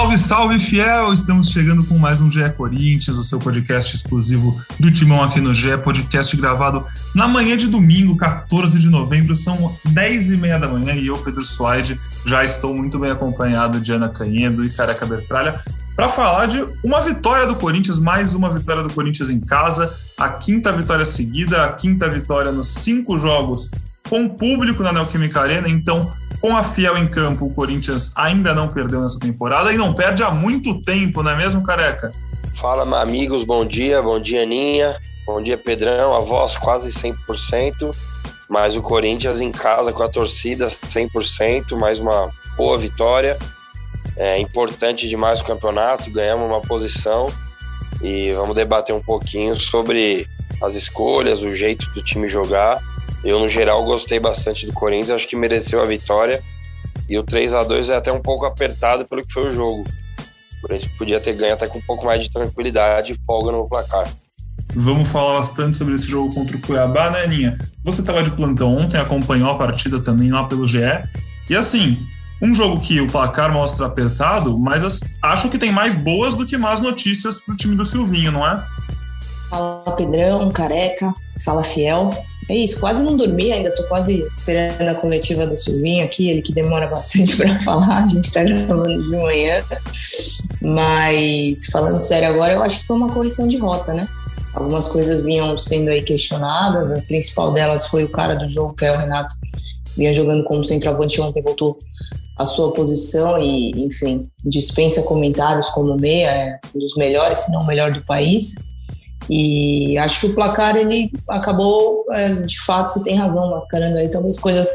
Salve, salve, fiel! Estamos chegando com mais um GE Corinthians, o seu podcast exclusivo do Timão aqui no GE, podcast gravado na manhã de domingo, 14 de novembro, são 10 e meia da manhã e eu, Pedro Suaide, já estou muito bem acompanhado de Ana Canhedo e Careca Bertralha para falar de uma vitória do Corinthians, mais uma vitória do Corinthians em casa, a quinta vitória seguida, a quinta vitória nos cinco jogos com público na Neoquímica Arena, então com a Fiel em campo, o Corinthians ainda não perdeu nessa temporada e não perde há muito tempo, não é mesmo, Careca? Fala, amigos, bom dia, bom dia, Aninha, bom dia, Pedrão, a voz quase 100%, mas o Corinthians em casa com a torcida 100%, mais uma boa vitória, é importante demais o campeonato, ganhamos uma posição e vamos debater um pouquinho sobre as escolhas, o jeito do time jogar eu, no geral, gostei bastante do Corinthians, acho que mereceu a vitória. E o 3 a 2 é até um pouco apertado pelo que foi o jogo. O Corinthians podia ter ganho até com um pouco mais de tranquilidade e folga no placar. Vamos falar bastante sobre esse jogo contra o Cuiabá, né, Aninha? Você estava de plantão ontem, acompanhou a partida também lá pelo GE. E assim, um jogo que o placar mostra apertado, mas acho que tem mais boas do que más notícias para o time do Silvinho, não é? Fala Pedrão, Careca, fala Fiel. É isso, quase não dormi, ainda tô quase esperando a coletiva do Silvinho aqui, ele que demora bastante para falar, a gente tá gravando de manhã. Mas falando sério agora, eu acho que foi uma correção de rota, né? Algumas coisas vinham sendo aí questionadas, a principal delas foi o cara do jogo, que é o Renato, vinha jogando como centroavante ontem, voltou à sua posição e, enfim, dispensa comentários como meia, é um dos melhores, se não o melhor do país. E acho que o placar ele acabou, é, de fato, você tem razão, mascarando aí talvez coisas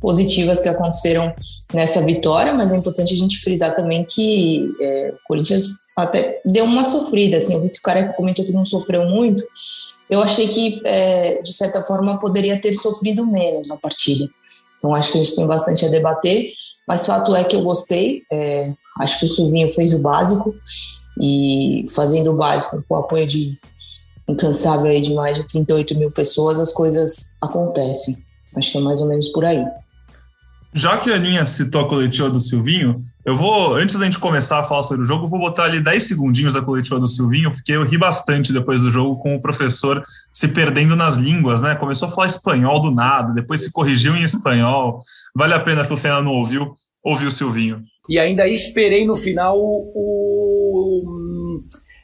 positivas que aconteceram nessa vitória, mas é importante a gente frisar também que é, o Corinthians até deu uma sofrida, assim, o Vitor Careca comentou que não sofreu muito, eu achei que, é, de certa forma, poderia ter sofrido menos na partida. Então, acho que a gente tem bastante a debater, mas fato é que eu gostei, é, acho que o Silvinho fez o básico, e fazendo o básico com o apoio de incansável aí de mais de 38 mil pessoas, as coisas acontecem. Acho que é mais ou menos por aí. Já que a Aninha citou a coletiva do Silvinho, eu vou, antes da gente começar a falar sobre o jogo, eu vou botar ali 10 segundinhos da coletiva do Silvinho, porque eu ri bastante depois do jogo com o professor se perdendo nas línguas, né? Começou a falar espanhol do nada, depois se corrigiu em espanhol. Vale a pena, se você ainda não ouviu, ouvir o Silvinho. E ainda esperei no final o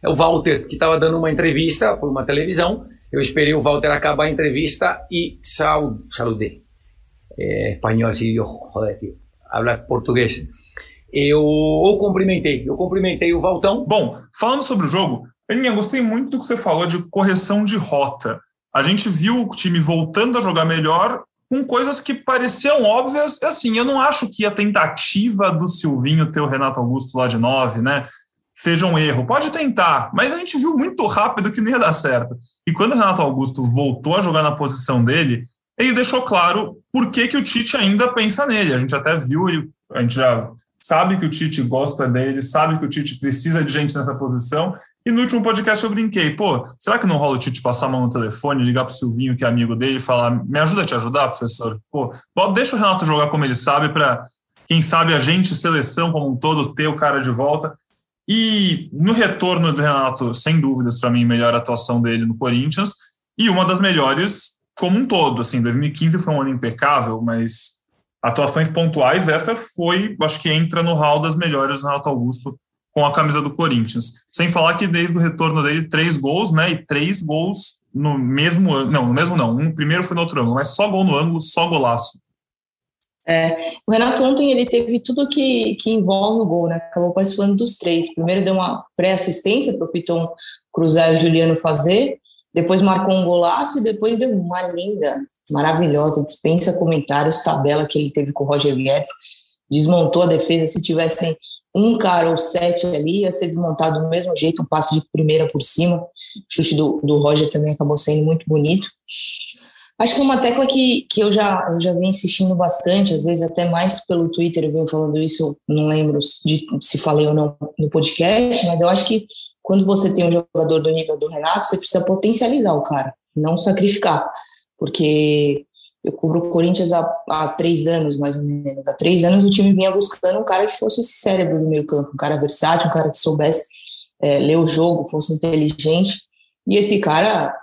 é o Walter, que estava dando uma entrevista por uma televisão. Eu esperei o Walter acabar a entrevista e sal, saludei. É, espanhol, assim, eu, joder, tio, português. Eu o cumprimentei, eu cumprimentei o Valtão. Bom, falando sobre o jogo, Aninha, gostei muito do que você falou de correção de rota. A gente viu o time voltando a jogar melhor com coisas que pareciam óbvias. Assim, eu não acho que a tentativa do Silvinho ter o Renato Augusto lá de nove, né? Seja um erro. Pode tentar, mas a gente viu muito rápido que não ia dar certo. E quando o Renato Augusto voltou a jogar na posição dele, ele deixou claro por que, que o Tite ainda pensa nele. A gente até viu, a gente já sabe que o Tite gosta dele, sabe que o Tite precisa de gente nessa posição. E no último podcast eu brinquei, pô, será que não rola o Tite passar a mão no telefone, ligar pro Silvinho, que é amigo dele, e falar, me ajuda a te ajudar, professor? Pô, deixa o Renato jogar como ele sabe, para quem sabe a gente, seleção como um todo, ter o cara de volta. E no retorno do Renato, sem dúvidas, para mim, melhor atuação dele no Corinthians e uma das melhores como um todo. Assim, 2015 foi um ano impecável, mas atuações pontuais, essa foi, acho que entra no hall das melhores do Renato Augusto com a camisa do Corinthians. Sem falar que desde o retorno dele, três gols, né? E três gols no mesmo ângulo. Não, no mesmo não. Um primeiro foi no outro ângulo, mas só gol no ângulo, só golaço. É, o Renato ontem ele teve tudo que, que envolve o gol, né? Acabou participando dos três. Primeiro deu uma pré-assistência para o Piton cruzar e o Juliano fazer, depois marcou um golaço e depois deu uma linda, maravilhosa, dispensa comentários, tabela que ele teve com o Roger Guedes, desmontou a defesa. Se tivessem um cara ou sete ali, ia ser desmontado do mesmo jeito, um passe de primeira por cima. O chute do, do Roger também acabou sendo muito bonito. Acho que uma tecla que, que eu, já, eu já venho insistindo bastante, às vezes até mais pelo Twitter eu venho falando isso, não lembro de, se falei ou não no podcast, mas eu acho que quando você tem um jogador do nível do Renato, você precisa potencializar o cara, não sacrificar, porque eu cubro o Corinthians há, há três anos, mais ou menos. Há três anos o time vinha buscando um cara que fosse esse cérebro do meio campo, um cara versátil, um cara que soubesse é, ler o jogo, fosse inteligente. E esse cara,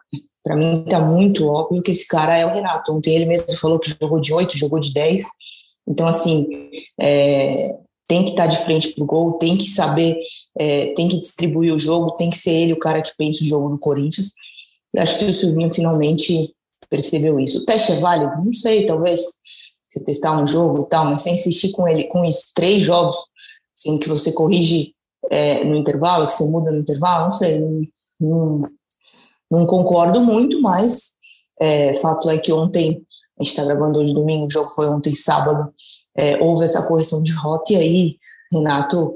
para mim, está muito óbvio que esse cara é o Renato. Ontem ele mesmo falou que jogou de oito, jogou de dez. Então, assim, é, tem que estar tá de frente para o gol, tem que saber, é, tem que distribuir o jogo, tem que ser ele o cara que pensa o jogo do Corinthians. Eu acho que o Silvinho finalmente percebeu isso. O teste é válido? Não sei, talvez você testar um jogo e tal, mas sem insistir com ele, com isso, três jogos, assim, que você corrige é, no intervalo, que você muda no intervalo, não sei, não, não, não concordo muito, mas é, fato é que ontem, a gente está gravando hoje domingo, o jogo foi ontem sábado, é, houve essa correção de rota e aí Renato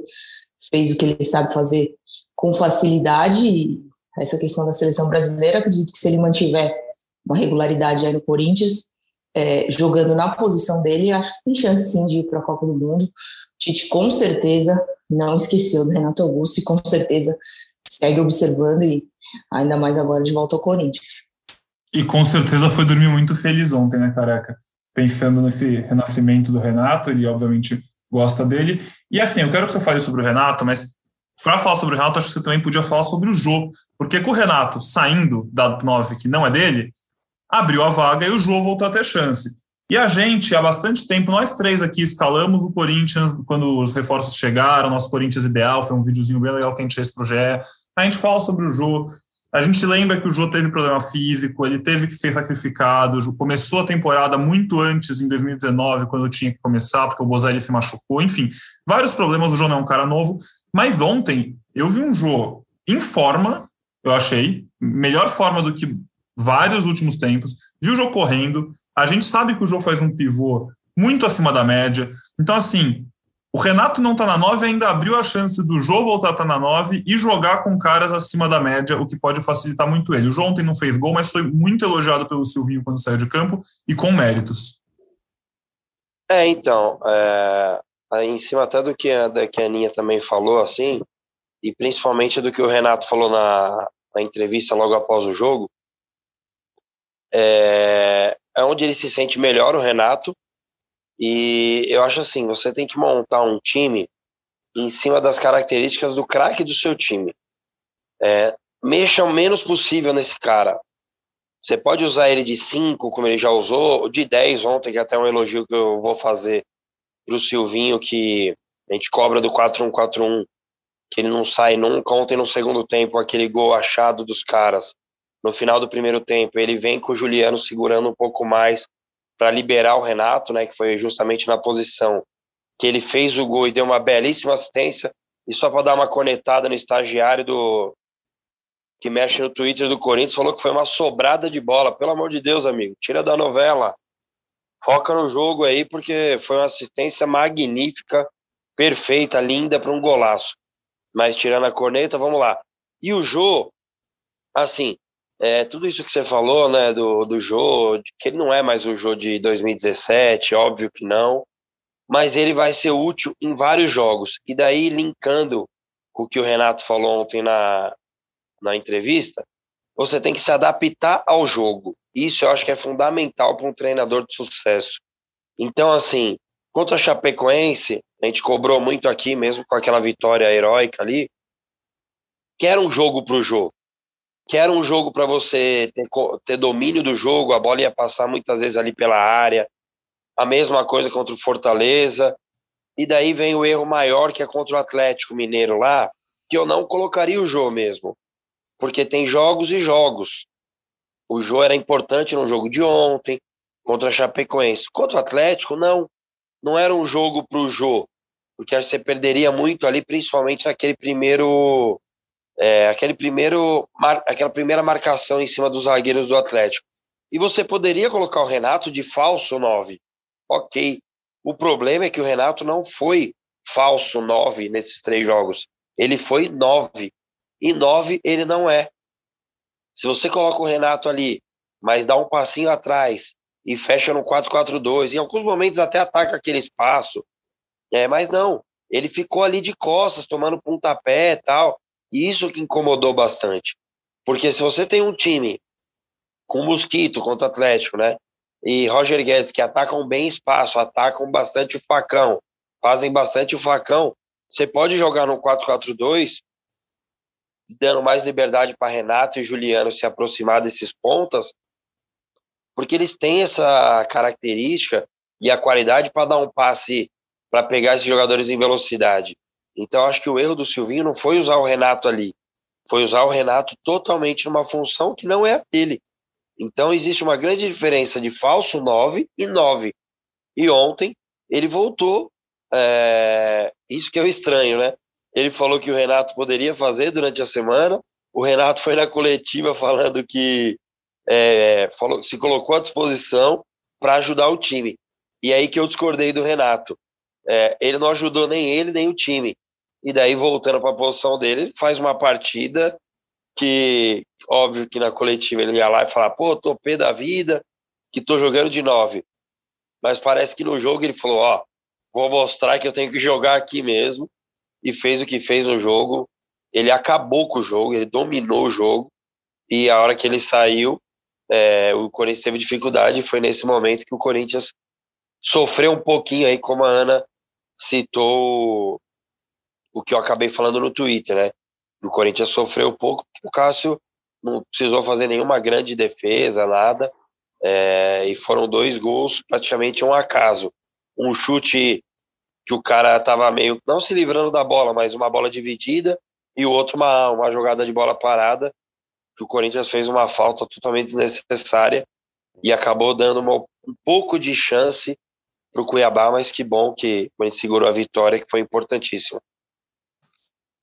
fez o que ele sabe fazer com facilidade e essa questão da seleção brasileira, acredito que se ele mantiver uma regularidade aí no Corinthians, é, jogando na posição dele, acho que tem chance sim de ir para a Copa do Mundo. Tite com certeza não esqueceu do Renato Augusto e com certeza segue observando e ainda mais agora de volta ao Corinthians. E com certeza foi dormir muito feliz ontem, né, careca? Pensando nesse renascimento do Renato, ele obviamente gosta dele. E assim, eu quero que você fale sobre o Renato, mas para falar sobre o Renato, acho que você também podia falar sobre o Jô, porque com o Renato saindo da 9, que não é dele, abriu a vaga e o Jô voltou a ter chance. E a gente, há bastante tempo, nós três aqui escalamos o Corinthians quando os reforços chegaram, nosso Corinthians ideal, foi um videozinho bem legal que a gente fez pro. A gente fala sobre o Jô, a gente lembra que o Jô teve problema físico, ele teve que ser sacrificado, começou a temporada muito antes, em 2019, quando tinha que começar, porque o Bozelli se machucou, enfim, vários problemas, o Jô não é um cara novo, mas ontem eu vi um Jô em forma, eu achei, melhor forma do que vários últimos tempos, viu o jogo correndo. A gente sabe que o jogo faz um pivô muito acima da média. Então, assim, o Renato não está na 9 ainda abriu a chance do Jô voltar a tá na 9 e jogar com caras acima da média, o que pode facilitar muito ele. O Jô ontem não fez gol, mas foi muito elogiado pelo Silvinho quando saiu de campo e com méritos. É, então, é, em cima até do que a, da que a Aninha também falou, assim, e principalmente do que o Renato falou na, na entrevista logo após o jogo, é, é onde ele se sente melhor, o Renato. E eu acho assim, você tem que montar um time em cima das características do craque do seu time. É, mexa o menos possível nesse cara. Você pode usar ele de 5, como ele já usou, de 10 ontem, que é até um elogio que eu vou fazer para o Silvinho, que a gente cobra do 4-1-4-1, que ele não sai nunca. Ontem, no segundo tempo, aquele gol achado dos caras no final do primeiro tempo, ele vem com o Juliano segurando um pouco mais para liberar o Renato, né, que foi justamente na posição que ele fez o gol e deu uma belíssima assistência. E só para dar uma conectada no estagiário do que mexe no Twitter do Corinthians, falou que foi uma sobrada de bola. Pelo amor de Deus, amigo, tira da novela. Foca no jogo aí, porque foi uma assistência magnífica, perfeita, linda para um golaço. Mas tirando a corneta, vamos lá. E o Jô, assim, é, tudo isso que você falou, né, do, do Jô, que ele não é mais o Jô de 2017, óbvio que não, mas ele vai ser útil em vários jogos. E daí, linkando com o que o Renato falou ontem na, na entrevista, você tem que se adaptar ao jogo. Isso eu acho que é fundamental para um treinador de sucesso. Então, assim, contra a Chapecoense, a gente cobrou muito aqui, mesmo com aquela vitória heróica ali, que era um jogo para o jogo que era um jogo para você ter, ter, domínio do jogo, a bola ia passar muitas vezes ali pela área. A mesma coisa contra o Fortaleza. E daí vem o erro maior que é contra o Atlético Mineiro lá, que eu não colocaria o jogo mesmo. Porque tem jogos e jogos. O jogo era importante no jogo de ontem, contra a Chapecoense. Contra o Atlético, não. Não era um jogo para o Jô, porque você perderia muito ali, principalmente naquele primeiro é, aquele primeiro, aquela primeira marcação em cima dos zagueiros do Atlético. E você poderia colocar o Renato de falso 9. Ok. O problema é que o Renato não foi falso 9 nesses três jogos. Ele foi 9. E 9 ele não é. Se você coloca o Renato ali, mas dá um passinho atrás e fecha no 4-4-2, em alguns momentos até ataca aquele espaço, é, mas não. Ele ficou ali de costas, tomando pontapé e tal. E isso que incomodou bastante. Porque se você tem um time com Mosquito contra o Atlético, né? e Roger Guedes, que atacam bem espaço, atacam bastante o facão, fazem bastante o facão, você pode jogar no 4-4-2, dando mais liberdade para Renato e Juliano se aproximar desses pontas, porque eles têm essa característica e a qualidade para dar um passe para pegar esses jogadores em velocidade. Então, acho que o erro do Silvinho não foi usar o Renato ali, foi usar o Renato totalmente numa função que não é a dele. Então, existe uma grande diferença de falso 9 e 9. E ontem ele voltou é, isso que é o estranho, né? Ele falou que o Renato poderia fazer durante a semana. O Renato foi na coletiva falando que é, falou, se colocou à disposição para ajudar o time. E aí que eu discordei do Renato. É, ele não ajudou nem ele, nem o time. E daí, voltando para a posição dele, ele faz uma partida que, óbvio que na coletiva ele ia lá e falar, pô, tô pé da vida, que tô jogando de nove. Mas parece que no jogo ele falou, ó, vou mostrar que eu tenho que jogar aqui mesmo. E fez o que fez no jogo. Ele acabou com o jogo, ele dominou o jogo. E a hora que ele saiu, é, o Corinthians teve dificuldade. Foi nesse momento que o Corinthians sofreu um pouquinho aí, como a Ana citou o que eu acabei falando no Twitter, né? O Corinthians sofreu um pouco porque o Cássio não precisou fazer nenhuma grande defesa, nada. É, e foram dois gols, praticamente um acaso um chute que o cara estava meio, não se livrando da bola, mas uma bola dividida, e o outro uma, uma jogada de bola parada, que o Corinthians fez uma falta totalmente desnecessária e acabou dando uma, um pouco de chance para o Cuiabá, mas que bom que o Corinthians segurou a vitória, que foi importantíssimo.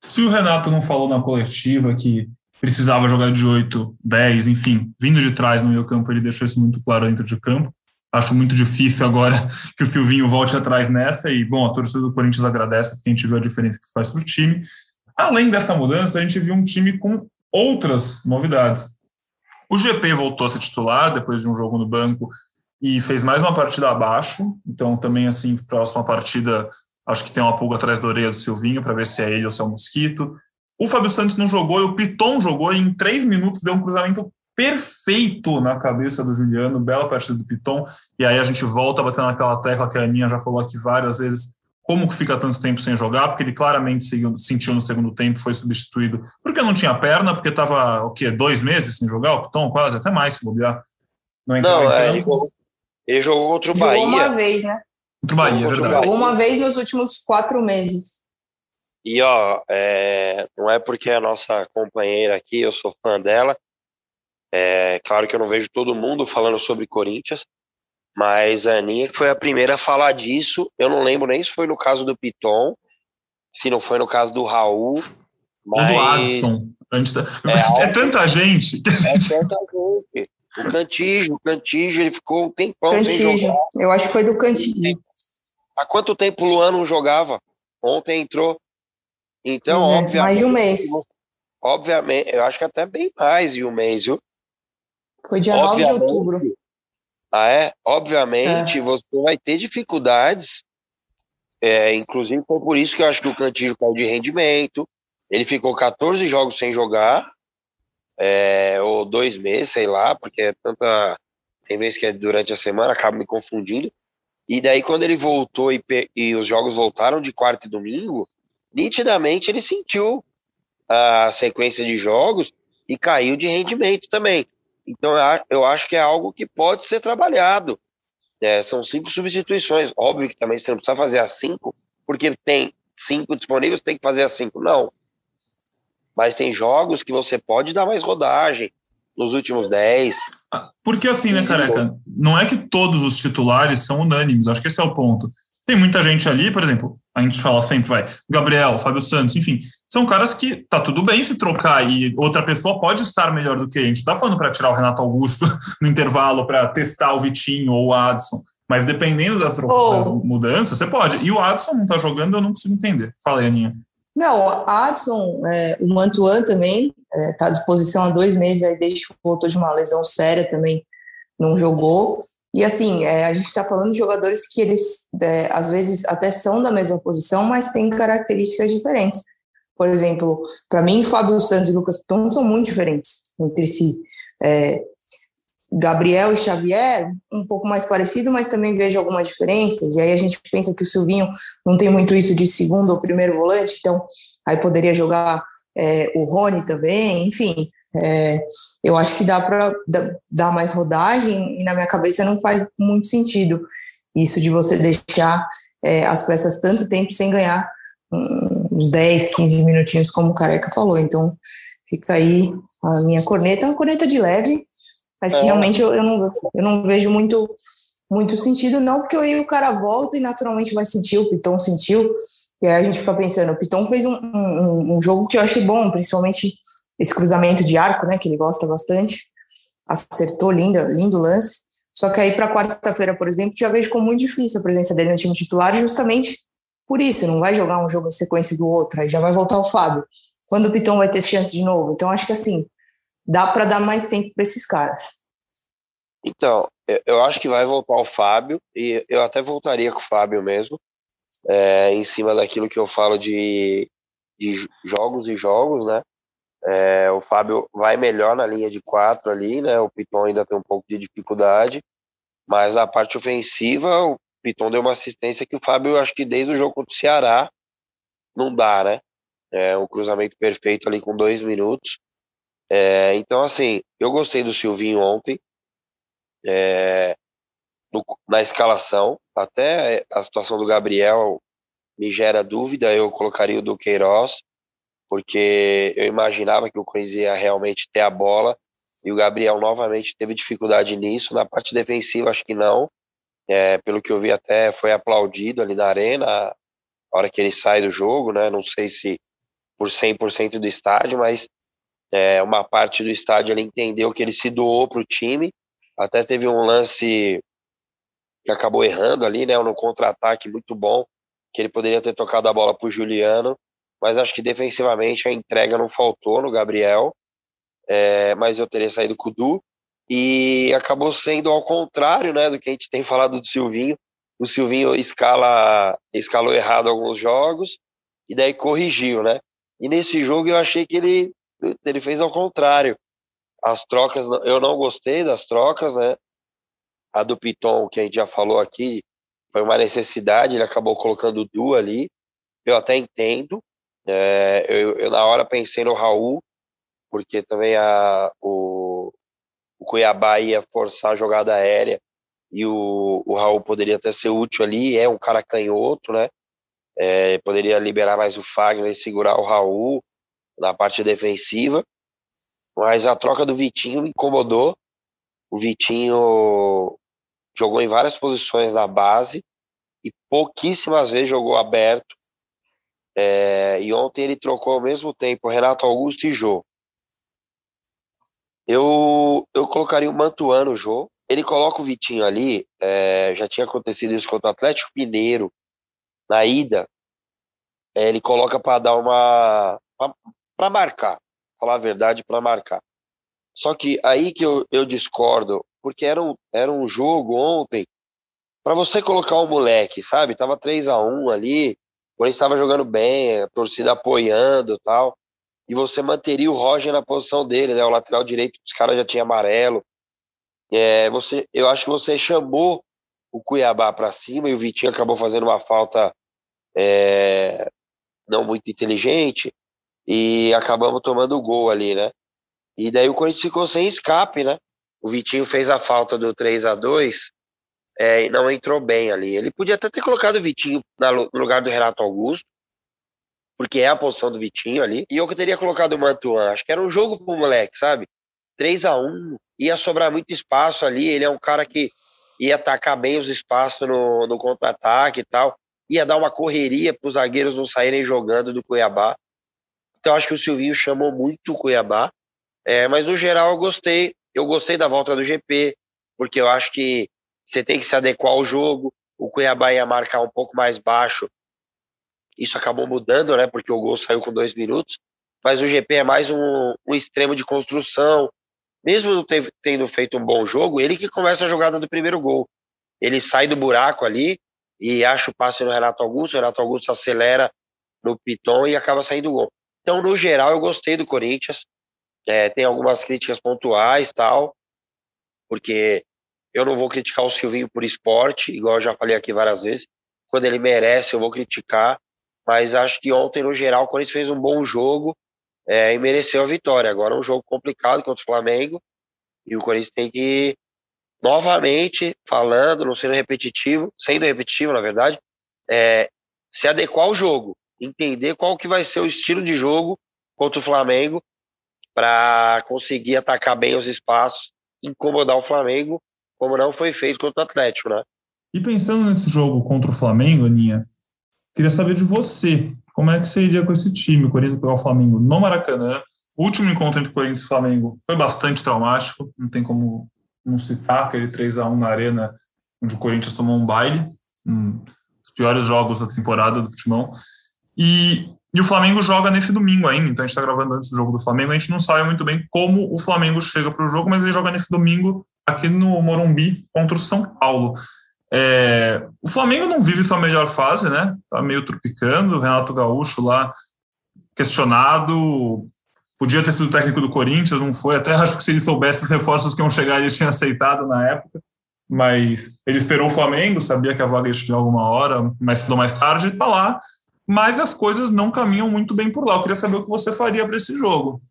Se o Renato não falou na coletiva que precisava jogar de 8, 10, enfim, vindo de trás no meio campo, ele deixou isso muito claro dentro de campo. Acho muito difícil agora que o Silvinho volte atrás nessa. E, bom, a torcida do Corinthians agradece porque a gente viu a diferença que isso faz para o time. Além dessa mudança, a gente viu um time com outras novidades. O GP voltou a ser titular depois de um jogo no banco e fez mais uma partida abaixo. Então, também, assim, próxima partida, acho que tem uma pulga atrás da orelha do Silvinho para ver se é ele ou se é o Mosquito. O Fábio Santos não jogou e o Piton jogou e em três minutos deu um cruzamento perfeito na cabeça do Juliano, bela partida do Piton, e aí a gente volta batendo naquela tecla que a Aninha já falou aqui várias vezes, como que fica tanto tempo sem jogar, porque ele claramente sentiu no segundo tempo, foi substituído, porque não tinha perna, porque estava, o quê, dois meses sem jogar, o Piton, quase, até mais, se bobear. Não, não é, ele, jogou, ele jogou contra o Bahia. Jogou uma vez, né? Contra o Bahia, é verdade. Uma vez nos últimos quatro meses. E, ó, é, não é porque é a nossa companheira aqui, eu sou fã dela, é claro que eu não vejo todo mundo falando sobre Corinthians, mas a Aninha que foi a primeira a falar disso. Eu não lembro nem se foi no caso do Piton, se não foi no caso do Raul. Mas... Ou do Adson. É, é, tanta gente. É tanta gente. O Cantijo, o Cantijo, ele ficou um tempão Cantijo. sem jogar. Eu acho que foi do Cantijo. Há quanto tempo o Luan não jogava? Ontem entrou. Então, é, obviamente. Mais de um mês. Obviamente, eu acho que até bem mais de um mês, viu? Foi dia 9 de outubro. Ah, é? Obviamente, é. você vai ter dificuldades. É, inclusive, foi por isso que eu acho que o Cantillo caiu de rendimento. Ele ficou 14 jogos sem jogar, é, ou dois meses, sei lá, porque é tanta. Tem vezes que é durante a semana, acaba me confundindo. E daí, quando ele voltou e, e os jogos voltaram de quarta e domingo, nitidamente ele sentiu a sequência de jogos e caiu de rendimento também. Então, eu acho que é algo que pode ser trabalhado. É, são cinco substituições. Óbvio que também você não precisa fazer as cinco, porque tem cinco disponíveis, tem que fazer as cinco. Não. Mas tem jogos que você pode dar mais rodagem nos últimos dez. Porque assim, né, careca? Não é que todos os titulares são unânimes, acho que esse é o ponto. Tem muita gente ali, por exemplo, a gente fala sempre, vai, Gabriel, Fábio Santos, enfim, são caras que tá tudo bem se trocar e outra pessoa pode estar melhor do que a gente tá falando para tirar o Renato Augusto no intervalo para testar o Vitinho ou o Adson, mas dependendo das oh. mudanças, você pode. E o Adson não tá jogando, eu não consigo entender. Fala aí, Aninha. Não, o Adson, é, o Mantuan também está é, à disposição há dois meses, aí desde que voltou de uma lesão séria também não jogou. E assim, é, a gente está falando de jogadores que eles, é, às vezes, até são da mesma posição, mas têm características diferentes. Por exemplo, para mim, Fábio Santos e Lucas Piton são muito diferentes entre si. É, Gabriel e Xavier, um pouco mais parecido, mas também vejo algumas diferenças. E aí a gente pensa que o Silvinho não tem muito isso de segundo ou primeiro volante, então aí poderia jogar é, o Rony também, enfim. É, eu acho que dá para dar mais rodagem e na minha cabeça não faz muito sentido isso de você deixar é, as peças tanto tempo sem ganhar uns 10, 15 minutinhos, como o Careca falou. Então fica aí a minha corneta, uma corneta de leve, mas que é. realmente eu, eu, não, eu não vejo muito, muito sentido, não porque aí o cara volta e naturalmente vai sentir, o Piton sentiu, e aí a gente fica pensando, o Piton fez um, um, um jogo que eu achei bom, principalmente esse cruzamento de arco, né, que ele gosta bastante, acertou, linda, lindo lance, só que aí para quarta-feira, por exemplo, já vejo como muito difícil a presença dele no time titular, justamente por isso, não vai jogar um jogo em sequência do outro, aí já vai voltar o Fábio. Quando o Piton vai ter chance de novo? Então acho que assim, dá para dar mais tempo para esses caras. Então, eu acho que vai voltar o Fábio, e eu até voltaria com o Fábio mesmo, é, em cima daquilo que eu falo de, de jogos e jogos, né? É, o Fábio vai melhor na linha de quatro ali, né? O Piton ainda tem um pouco de dificuldade, mas na parte ofensiva, o Piton deu uma assistência que o Fábio, acho que desde o jogo contra o Ceará, não dá, né? É um cruzamento perfeito ali com dois minutos. É, então, assim, eu gostei do Silvinho ontem, é, no, na escalação, até a situação do Gabriel me gera dúvida, eu colocaria o Duqueiroz, porque eu imaginava que o Corinthians ia realmente ter a bola, e o Gabriel novamente teve dificuldade nisso, na parte defensiva acho que não, é, pelo que eu vi até foi aplaudido ali na arena, a hora que ele sai do jogo, né, não sei se por 100% do estádio, mas é, uma parte do estádio ele entendeu que ele se doou para o time. Até teve um lance que acabou errando ali, né? No contra-ataque muito bom, que ele poderia ter tocado a bola para o Juliano, mas acho que defensivamente a entrega não faltou no Gabriel. É, mas eu teria saído com o Du e acabou sendo ao contrário, né, do que a gente tem falado do Silvinho. O Silvinho escala escalou errado alguns jogos e daí corrigiu, né? E nesse jogo eu achei que ele ele fez ao contrário. As trocas, eu não gostei das trocas, né? A do Piton, que a gente já falou aqui, foi uma necessidade, ele acabou colocando o Du ali. Eu até entendo. É, eu, eu, na hora pensei no Raul, porque também a, o, o Cuiabá ia forçar a jogada aérea e o, o Raul poderia até ser útil ali. É um cara canhoto, né? É, poderia liberar mais o Fagner e segurar o Raul na parte defensiva, mas a troca do Vitinho me incomodou. O Vitinho jogou em várias posições na base e pouquíssimas vezes jogou aberto. É, e ontem ele trocou ao mesmo tempo Renato Augusto e Jô. Eu, eu colocaria o Mantuan no Jô. Ele coloca o Vitinho ali, é, já tinha acontecido isso contra o Atlético Mineiro, na ida. É, ele coloca para dar uma para marcar, falar a verdade, para marcar. Só que aí que eu, eu discordo, porque era um, era um jogo ontem para você colocar o moleque, sabe? Tava 3 a 1 ali, o ele estava jogando bem, a torcida apoiando tal, e você manteria o Roger na posição dele, né? O lateral direito, os caras já tinham amarelo. É, você, eu acho que você chamou o Cuiabá para cima e o Vitinho acabou fazendo uma falta é, não muito inteligente e acabamos tomando o gol ali, né? E daí o Corinthians ficou sem escape, né? O Vitinho fez a falta do 3 a 2 é, e não entrou bem ali. Ele podia até ter colocado o Vitinho no lugar do Renato Augusto, porque é a posição do Vitinho ali. E eu que teria colocado o Mantuan. Acho que era um jogo pro moleque, sabe? 3 a 1 ia sobrar muito espaço ali. Ele é um cara que ia atacar bem os espaços no, no contra-ataque e tal. Ia dar uma correria para os zagueiros não saírem jogando do Cuiabá. Então acho que o Silvinho chamou muito o Cuiabá. É, mas no geral eu gostei. Eu gostei da volta do GP, porque eu acho que você tem que se adequar ao jogo. O Cuiabá ia marcar um pouco mais baixo. Isso acabou mudando, né? Porque o gol saiu com dois minutos. Mas o GP é mais um, um extremo de construção. Mesmo não tendo feito um bom jogo, ele que começa a jogada do primeiro gol. Ele sai do buraco ali e acha o passe no Renato Augusto. O Renato Augusto acelera no Piton e acaba saindo o gol. Então, no geral, eu gostei do Corinthians. É, tem algumas críticas pontuais tal, porque eu não vou criticar o Silvinho por esporte, igual eu já falei aqui várias vezes. Quando ele merece, eu vou criticar. Mas acho que ontem, no geral, o Corinthians fez um bom jogo é, e mereceu a vitória. Agora, um jogo complicado contra o Flamengo. E o Corinthians tem que, novamente, falando, não sendo repetitivo, sendo repetitivo, na verdade, é, se adequar ao jogo. Entender qual que vai ser o estilo de jogo contra o Flamengo para conseguir atacar bem os espaços, incomodar o Flamengo como não foi feito contra o Atlético, né? E pensando nesse jogo contra o Flamengo, Aninha, queria saber de você, como é que você iria com esse time, o Corinthians pegar o Flamengo no Maracanã? O último encontro entre Corinthians e Flamengo foi bastante traumático, não tem como não citar aquele 3 a 1 na arena, onde o Corinthians tomou um baile, um dos piores jogos da temporada do Timão. E, e o Flamengo joga nesse domingo ainda, então a gente está gravando antes do jogo do Flamengo, a gente não sabe muito bem como o Flamengo chega para o jogo, mas ele joga nesse domingo aqui no Morumbi contra o São Paulo. É, o Flamengo não vive sua melhor fase, né? Tá meio tropicando. O Renato Gaúcho lá questionado. Podia ter sido técnico do Corinthians, não foi. Até acho que se ele soubesse os reforços que iam chegar, ele tinha aceitado na época. Mas ele esperou o Flamengo, sabia que a vaga ia chegar alguma hora, mais cedo mais tarde, tá lá. Mas as coisas não caminham muito bem por lá. Eu queria saber o que você faria para esse jogo.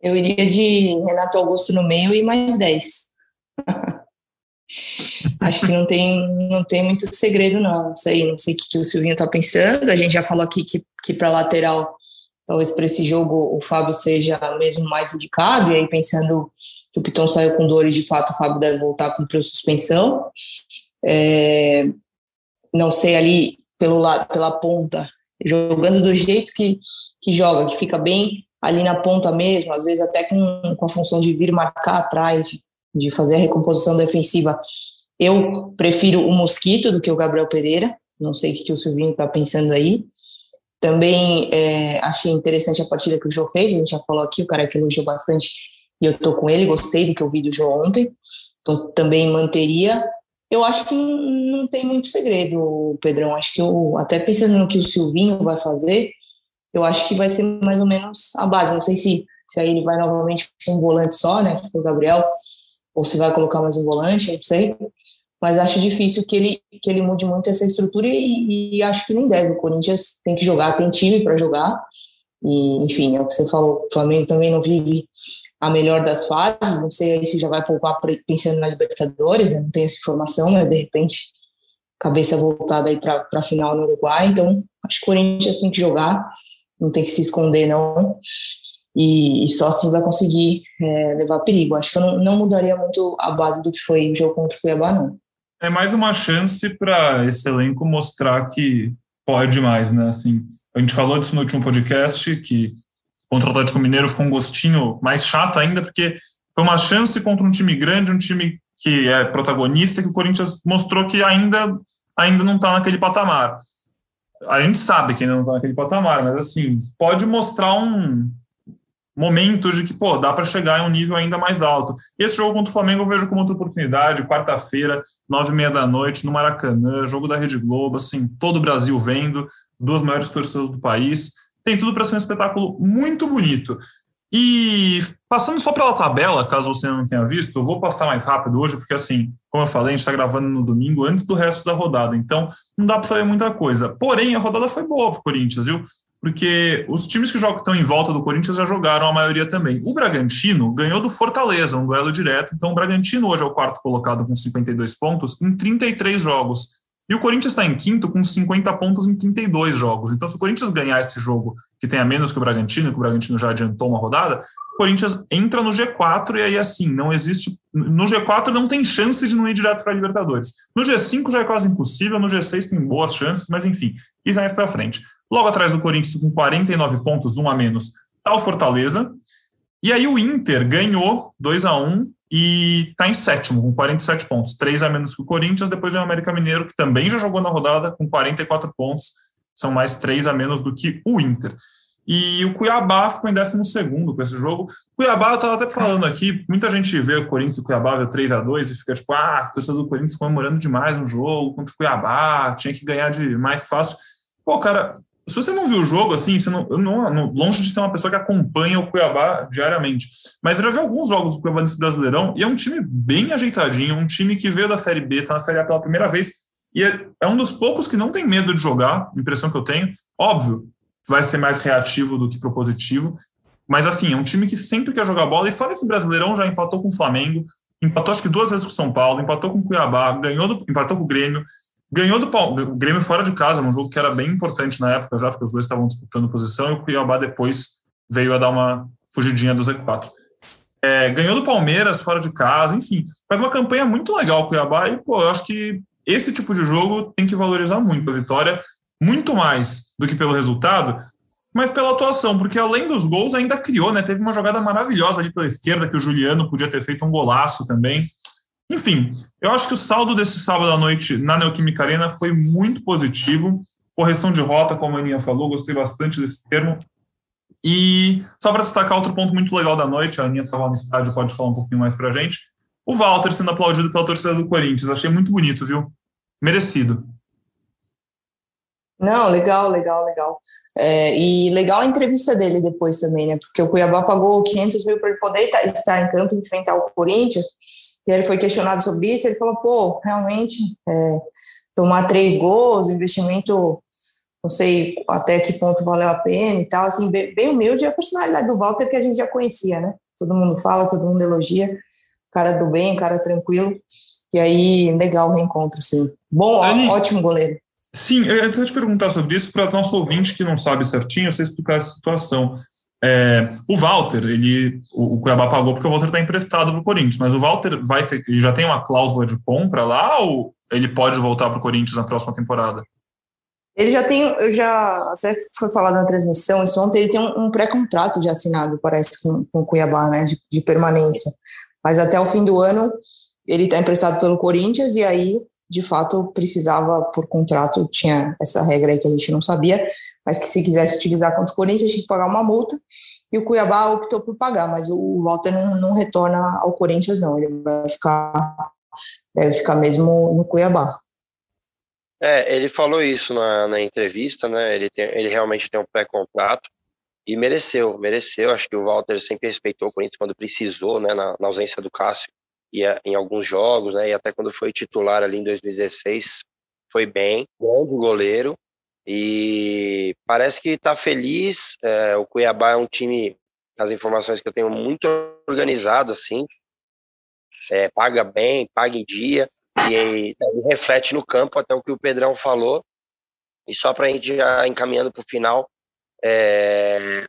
Eu iria de Renato Augusto no meio e mais 10. Acho que não tem, não tem muito segredo, não. Não sei, não sei o que, o Silvinho está pensando. A gente já falou aqui que, que para lateral, talvez para esse jogo, o Fábio seja mesmo mais indicado. E aí, pensando que o Piton saiu com dores, de fato, o Fábio deve voltar com suspensão. É, não sei ali pelo lado, pela ponta, jogando do jeito que, que joga, que fica bem ali na ponta mesmo, às vezes até com, com a função de vir marcar atrás, de, fazer a recomposição defensiva. Eu prefiro o Mosquito do que o Gabriel Pereira, não sei o que, que o Silvinho está pensando aí. Também é, achei interessante a partida que o João fez, a gente já falou aqui, o cara que elogiou bastante e eu tô com ele, gostei do que eu vi do João ontem, então também manteria. Eu acho que não tem muito segredo, Pedrão. Acho que eu, até pensando no que o Silvinho vai fazer, eu acho que vai ser mais ou menos a base. Não sei se, se aí ele vai novamente com um volante só, né, o Gabriel, ou se vai colocar mais um volante, não sei. Mas acho difícil que ele, que ele mude muito essa estrutura e, e acho que nem deve. O Corinthians tem que jogar, tem time para jogar. E, enfim, é o que você falou, o Flamengo também não vive a melhor das fases, não sei se já vai poupar pensando na Libertadores, né? não tem essa informação, mas de repente cabeça voltada aí para a final no Uruguai, então acho que o Corinthians tem que jogar não tem que se esconder, não. E, e só assim vai conseguir é, levar perigo. Acho que eu não, não mudaria muito a base do que foi o jogo contra o Cuiabá, não. É mais uma chance para esse elenco mostrar que pode mais, né? Assim, a gente falou disso no último podcast, que contra o Atlético Mineiro ficou um gostinho mais chato ainda, porque foi uma chance contra um time grande, um time que é protagonista, que o Corinthians mostrou que ainda, ainda não está naquele patamar a gente sabe que ainda não está naquele patamar, mas assim, pode mostrar um momento de que, pô, dá para chegar em um nível ainda mais alto. Esse jogo contra o Flamengo eu vejo como outra oportunidade, quarta-feira, nove e meia da noite, no Maracanã, jogo da Rede Globo, assim, todo o Brasil vendo, duas maiores torcidas do país, tem tudo para ser um espetáculo muito bonito. E passando só pela tabela, caso você não tenha visto, eu vou passar mais rápido hoje, porque assim, como eu falei, a gente está gravando no domingo antes do resto da rodada, então não dá para saber muita coisa. Porém, a rodada foi boa para o Corinthians, viu? Porque os times que jogam estão em volta do Corinthians já jogaram a maioria também. O Bragantino ganhou do Fortaleza, um duelo direto, então o Bragantino hoje é o quarto colocado com 52 pontos em 33 jogos. E o Corinthians está em quinto com 50 pontos em 32 jogos. Então, se o Corinthians ganhar esse jogo, que tenha menos que o Bragantino, que o Bragantino já adiantou uma rodada, o Corinthians entra no G4 e aí, assim, não existe. No G4 não tem chance de não ir direto para a Libertadores. No G5 já é quase impossível, no G6 tem boas chances, mas enfim, isso mais para frente. Logo atrás do Corinthians, com 49 pontos, um a menos, está o Fortaleza. E aí o Inter ganhou 2 a 1 e está em sétimo, com 47 pontos, três a menos que o Corinthians. Depois o América Mineiro, que também já jogou na rodada, com 44 pontos, são mais três a menos do que o Inter. E o Cuiabá ficou em 12 com esse jogo. Cuiabá, eu estava até falando aqui, muita gente vê o Corinthians e o Cuiabá ver 3 a 2 e fica tipo, ah, o torcedor do Corinthians comemorando demais no jogo contra o Cuiabá, tinha que ganhar de mais fácil. Pô, cara, Se você não viu o jogo, assim, você não, não, não, longe de ser uma pessoa que acompanha o Cuiabá diariamente, mas eu já vi alguns jogos do Cuiabá nesse Brasileirão e é um time bem ajeitadinho, um time que veio da Série B, está na Série A pela primeira vez e é, é um dos poucos que não tem medo de jogar, impressão que eu tenho. Óbvio, vai ser mais reativo do que propositivo, mas assim, é um time que sempre quer jogar bola e só nesse Brasileirão já empatou com o Flamengo, empatou acho que duas vezes com o São Paulo, empatou com o Cuiabá, ganhou do, empatou com o Grêmio, Ganhou do o Grêmio fora de casa, num jogo que era bem importante na época já, porque os dois estavam disputando posição, e o Cuiabá depois veio a dar uma fugidinha do Z4. É, ganhou do Palmeiras fora de casa, enfim, faz uma campanha muito legal o Cuiabá, e pô, eu acho que esse tipo de jogo tem que valorizar muito a vitória, muito mais do que pelo resultado, mas pela atuação, porque além dos gols ainda criou, né? Teve uma jogada maravilhosa ali pela esquerda que o Juliano podia ter feito um golaço também. Enfim, eu acho que o saldo desse sábado à noite na Neoquímica Arena foi muito positivo. Correção de rota, como a Aninha falou, gostei bastante desse termo. E só para destacar outro ponto muito legal da noite, a Aninha estava no estádio, pode falar um pouquinho mais para a gente. O Walter sendo aplaudido pela torcida do Corinthians, achei muito bonito, viu? Merecido. Não, legal, legal, legal. É, e legal a entrevista dele depois também, né? Porque o Cuiabá pagou 500 mil para ele poder estar em campo e enfrentar o Corinthians. E ele foi questionado sobre isso, ele falou, pô, realmente, é, tomar três gols, investimento, não sei até que ponto valeu a pena e tal, assim, bem, bem humilde, e a personalidade do Walter que a gente já conhecia, né? Todo mundo fala, todo mundo elogia, cara do bem, cara tranquilo, e aí, legal o reencontro, sim. Bom, ótimo goleiro. Sim, eu ia te perguntar sobre isso para nosso ouvinte que não sabe certinho, você explicar essa situação. É, o Walter, ele, o, o Cuiabá pagou porque o Walter está emprestado para o Corinthians, mas o Walter vai ele já tem uma cláusula de compra lá ou ele pode voltar para o Corinthians na próxima temporada? Ele já tem, eu já até foi falado na transmissão isso ontem, ele tem um, um pré-contrato de assinado, parece, com, com o Cuiabá, né, de, de permanência. Mas até o fim do ano ele está emprestado pelo Corinthians e aí de fato precisava, por contrato, tinha essa regra aí que a gente não sabia, mas que se quisesse utilizar contra o Corinthians tinha que pagar uma multa, e o Cuiabá optou por pagar, mas o Walter não, não retorna ao Corinthians não, ele vai ficar, deve ficar mesmo no Cuiabá. É, ele falou isso na, na entrevista, né, ele, tem, ele realmente tem um pré-contrato, e mereceu, mereceu, acho que o Walter sempre respeitou o Corinthians quando precisou, né, na, na ausência do Cássio, e em alguns jogos, né? E até quando foi titular ali em 2016, foi bem, grande goleiro. E parece que está feliz. É, o Cuiabá é um time, as informações que eu tenho, muito organizado, assim. É, paga bem, paga em dia e, e, reflete no campo até o que o Pedrão falou. E só para a gente já encaminhando para o final, é,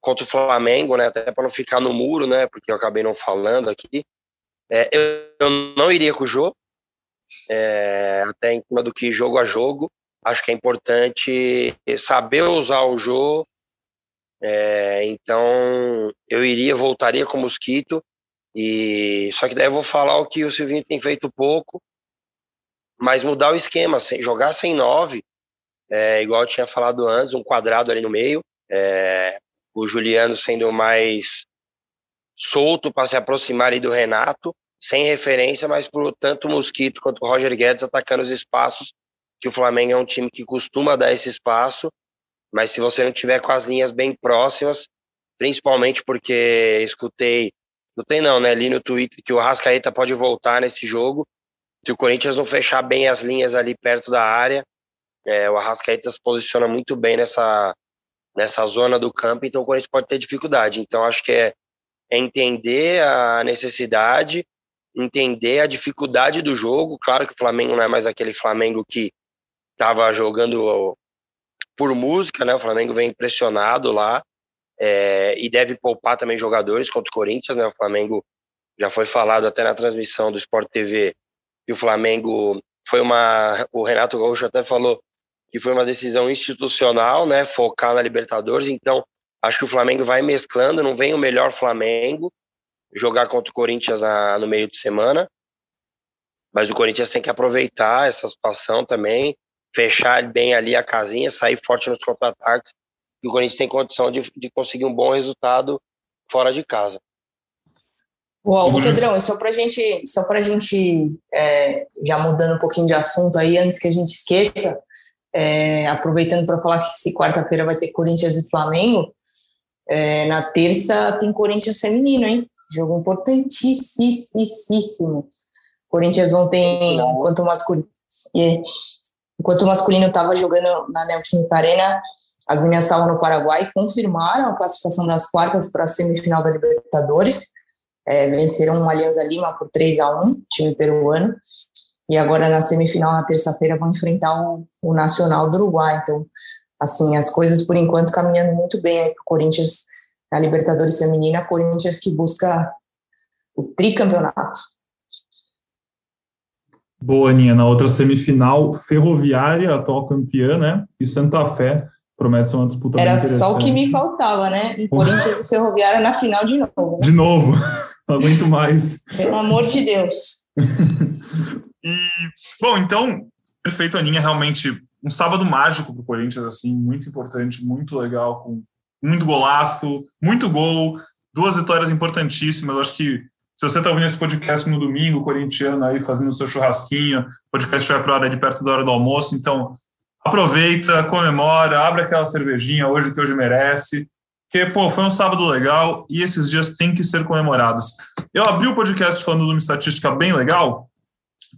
contra o Flamengo, né? Até para não ficar no muro, né? Porque eu acabei não falando aqui. É, eu, eu, não iria com o Jô, é, até em cima do que jogo a jogo. Acho que é importante saber usar o Jô. É, então, eu iria, voltaria com o Mosquito. E, só que daí eu vou falar o que o Silvinho tem feito pouco, mas mudar o esquema, sem, jogar sem nove, é, igual eu tinha falado antes, um quadrado ali no meio. É, o Juliano sendo mais solto para se aproximar do Renato, sem referência, mas por tanto o Mosquito quanto o Roger Guedes atacando os espaços, que o Flamengo é um time que costuma dar esse espaço, mas se você não tiver com as linhas bem próximas, principalmente porque escutei, não tem não, né, ali no Twitter que o Rascaeta pode voltar nesse jogo, se o Corinthians não fechar bem as linhas ali perto da área, é, o Arrascaeta se posiciona muito bem nessa, nessa zona do campo, então o Corinthians pode ter dificuldade. Então acho que é é entender a necessidade, entender a dificuldade do jogo. Claro que o Flamengo não é mais aquele Flamengo que estava jogando por música, né? O Flamengo vem impressionado lá é, e deve poupar também jogadores contra o Corinthians, né? O Flamengo já foi falado até na transmissão do Sport TV e o Flamengo foi uma. O Renato Gaúcho até falou que foi uma decisão institucional, né? Focar na Libertadores. Então, Acho que o Flamengo vai mesclando, não vem o melhor Flamengo jogar contra o Corinthians na, no meio de semana, mas o Corinthians tem que aproveitar essa situação também, fechar bem ali a casinha, sair forte nos contra-ataques, e o Corinthians tem condição de, de conseguir um bom resultado fora de casa. Uau, Pedrão, e só para gente, só para gente, é, já mudando um pouquinho de assunto aí, antes que a gente esqueça, É, aproveitando para falar que se quarta-feira vai ter Corinthians e Flamengo, é, na terça tem Corinthians feminino, hein? Jogo importantíssimo. Corinthians ontem, enquanto o masculino, enquanto o masculino estava jogando na Neoquímica Arena, as meninas estavam no Paraguai, confirmaram a classificação das quartas para a semifinal da Libertadores. É, venceram o Alianza Lima por 3 a 1 time peruano. E agora na semifinal, na terça-feira, vão enfrentar o, o, Nacional do Uruguai. Então, assim, as coisas por enquanto caminhando muito bem para o Corinthians na Libertadores Feminina. Corinthians que busca o tricampeonato. Boa, Aninha. Na outra semifinal, Ferroviária, atual campeã, né? E Santa Fé promete ser uma disputa Era só o que me faltava, né? E Corinthians e Ferroviária na final de novo. Né? De novo. Não aguento mais. Pelo amor de Deus. e, bom, então, perfeito, Aninha. Realmente um sábado mágico para o Corinthians, assim, muito importante, muito legal, com muito golaço, muito gol, duas vitórias importantíssimas. Eu acho que se você está ouvindo esse podcast no domingo, corintiano aí fazendo o seu churrasquinho, o podcast vai para hora de perto da hora do almoço, então aproveita, comemora, abre aquela cervejinha hoje que hoje merece, porque, pô, foi um sábado legal e esses dias têm que ser comemorados. Eu abri o podcast falando de uma estatística bem legal,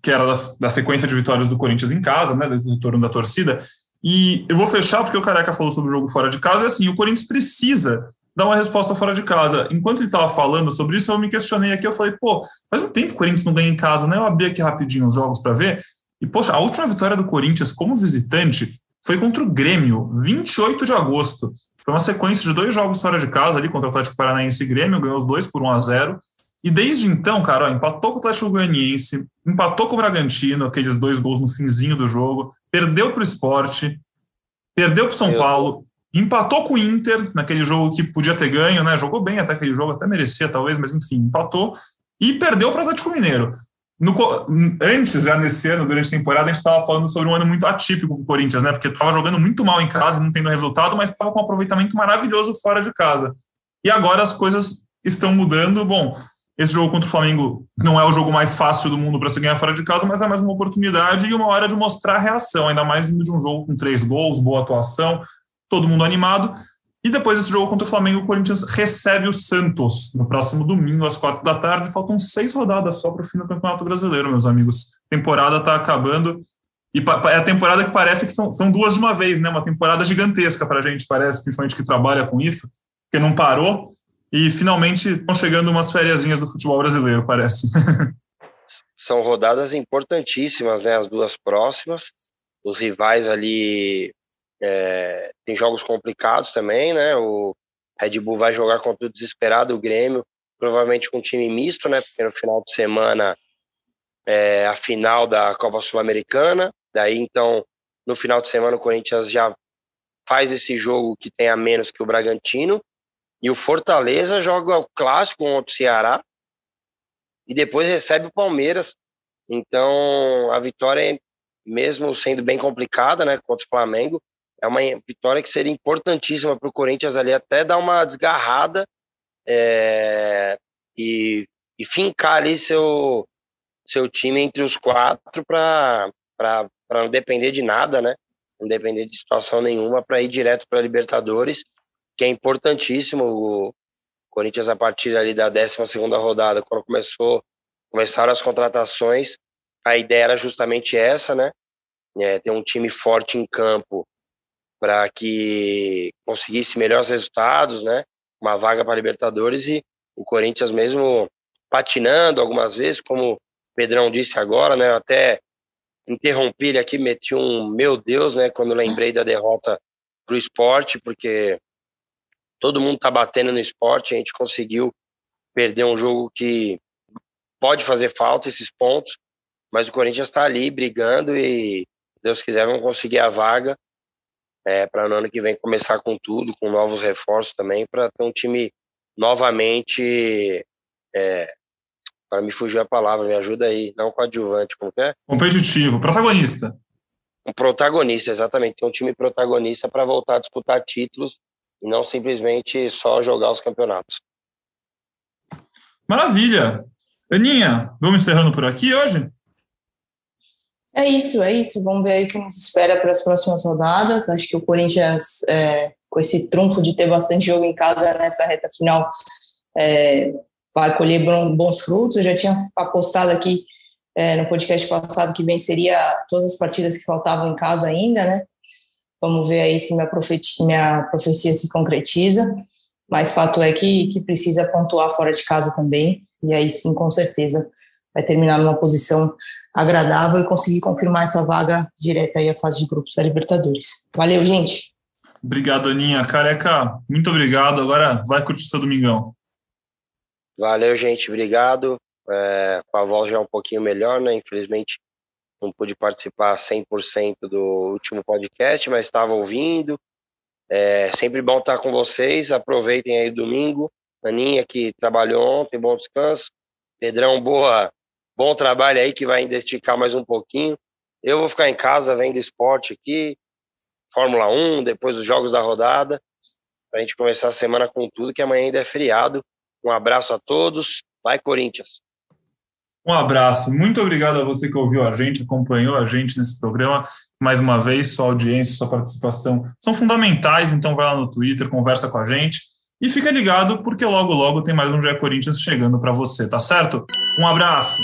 que era da, da sequência de vitórias do Corinthians em casa, né, do retorno da torcida, e eu vou fechar porque o Careca falou sobre o jogo fora de casa, e assim, o Corinthians precisa dar uma resposta fora de casa. Enquanto ele estava falando sobre isso, eu me questionei aqui, eu falei, pô, faz um tempo que o Corinthians não ganha em casa, né? Eu abri aqui rapidinho os jogos para ver, e, poxa, a última vitória do Corinthians como visitante foi contra o Grêmio, 28 de agosto. Foi uma sequência de dois jogos fora de casa ali contra o Atlético Paranaense e Grêmio, ganhou os dois por 1 a 0 E desde então, cara, ó, empatou com o Atlético Goianiense, empatou com o Bragantino, aqueles dois gols no finzinho do jogo, perdeu para o esporte, perdeu para o São Paulo, empatou com o Inter naquele jogo que podia ter ganho, né? Jogou bem até aquele jogo, até merecia talvez, mas enfim, empatou e perdeu para o Atlético Mineiro. No, antes, já nesse ano, durante a temporada, a gente estava falando sobre um ano muito atípico para o Corinthians, né? Porque estava jogando muito mal em casa, não tendo resultado, mas estava com um aproveitamento maravilhoso fora de casa. E agora as coisas estão mudando. Bom, esse jogo contra o Flamengo não é o jogo mais fácil do mundo para se ganhar fora de casa, mas é mais uma oportunidade e uma hora de mostrar a reação, ainda mais indo de um jogo com três gols, boa atuação, todo mundo animado. E depois desse jogo contra o Flamengo, o Corinthians recebe o Santos no próximo domingo, às quatro da tarde. Faltam seis rodadas só para o fim do Campeonato Brasileiro, meus amigos. A temporada está acabando. E é a temporada que parece que são, são duas de uma vez, né? Uma temporada gigantesca para a gente, parece, principalmente que trabalha com isso, porque não parou. E finalmente estão chegando umas férias do futebol brasileiro, parece. são rodadas importantíssimas, né? As duas próximas. Os rivais ali é, jogos complicados também, né? O Red Bull vai jogar contra o desesperado o Grêmio, provavelmente com um time misto, né? Porque no final de semana é a final da Copa Sul-Americana. Daí, então, no final de semana, o Corinthians já faz esse jogo que tem a menos que o Bragantino. E o Fortaleza joga o clássico contra o Ceará. E depois recebe o Palmeiras. Então, a vitória, mesmo sendo bem complicada, né, contra o Flamengo, é uma vitória que seria importantíssima para o Corinthians ali até dar uma desgarrada é, e, e fincar ali seu, seu time entre os quatro para não depender de nada, né? Não depender de situação nenhuma para ir direto para a Libertadores, que é importantíssimo. O Corinthians, a partir ali da 12 segunda rodada, quando começou, começaram as contratações, a ideia era justamente essa, né? É, ter um time forte em campo para que conseguisse melhores resultados, né? Uma vaga para Libertadores e o Corinthians mesmo patinando algumas vezes, como o Pedrão disse agora, né? até interrompi ele aqui, meti um meu Deus, né? Quando lembrei da derrota para o esporte, porque todo mundo tá batendo no esporte, a gente conseguiu perder um jogo que pode fazer falta esses pontos, mas o Corinthians está ali brigando e Deus quiser vamos conseguir a vaga é, para no ano que vem começar com tudo, com novos reforços também, para ter um time novamente. É, para me fugir a palavra, me ajuda aí, não coadjuvante, como que é? Competitivo, protagonista. Um protagonista, exatamente. Ter um time protagonista para voltar a disputar títulos e não simplesmente só jogar os campeonatos. Maravilha! Aninha, vamos encerrando por aqui hoje? É isso, é isso. Vamos ver aí o que nos espera para as próximas rodadas. Acho que o Corinthians, é, com esse trunfo de ter bastante jogo em casa nessa reta final, é, vai colher bons frutos. Eu já tinha apostado aqui é, no podcast passado que venceria todas as partidas que faltavam em casa ainda, né? Vamos ver aí se minha, profecia, minha profecia se concretiza. Mas fato é que, que precisa pontuar fora de casa também. E aí sim, com certeza, vai terminar numa posição agradável e conseguir confirmar essa vaga direta aí à fase de grupos da Libertadores. Valeu, gente. Obrigado, Aninha. Careca, muito obrigado. Agora vai curtir seu domingão. Valeu, gente. Obrigado. É, com a voz já um pouquinho melhor, né? Infelizmente não pude participar 100% do último podcast, mas estava ouvindo. É sempre bom estar com vocês. Aproveitem aí domingo. Aninha, que trabalhou ontem, bom descanso. Pedrão, boa Bom trabalho aí que vai ainda esticar mais um pouquinho. Eu vou ficar em casa vendo esporte aqui, Fórmula 1, depois os jogos da rodada, para a gente começar a semana com tudo, que amanhã ainda é feriado. Um abraço a todos. Vai, Corinthians! Um abraço, muito obrigado a você que ouviu a gente, acompanhou a gente nesse programa. Mais uma vez, sua audiência, sua participação são fundamentais, então vai lá no Twitter, conversa com a gente e fica ligado, porque logo, logo tem mais um Dia Corinthians chegando para você, tá certo? Um abraço!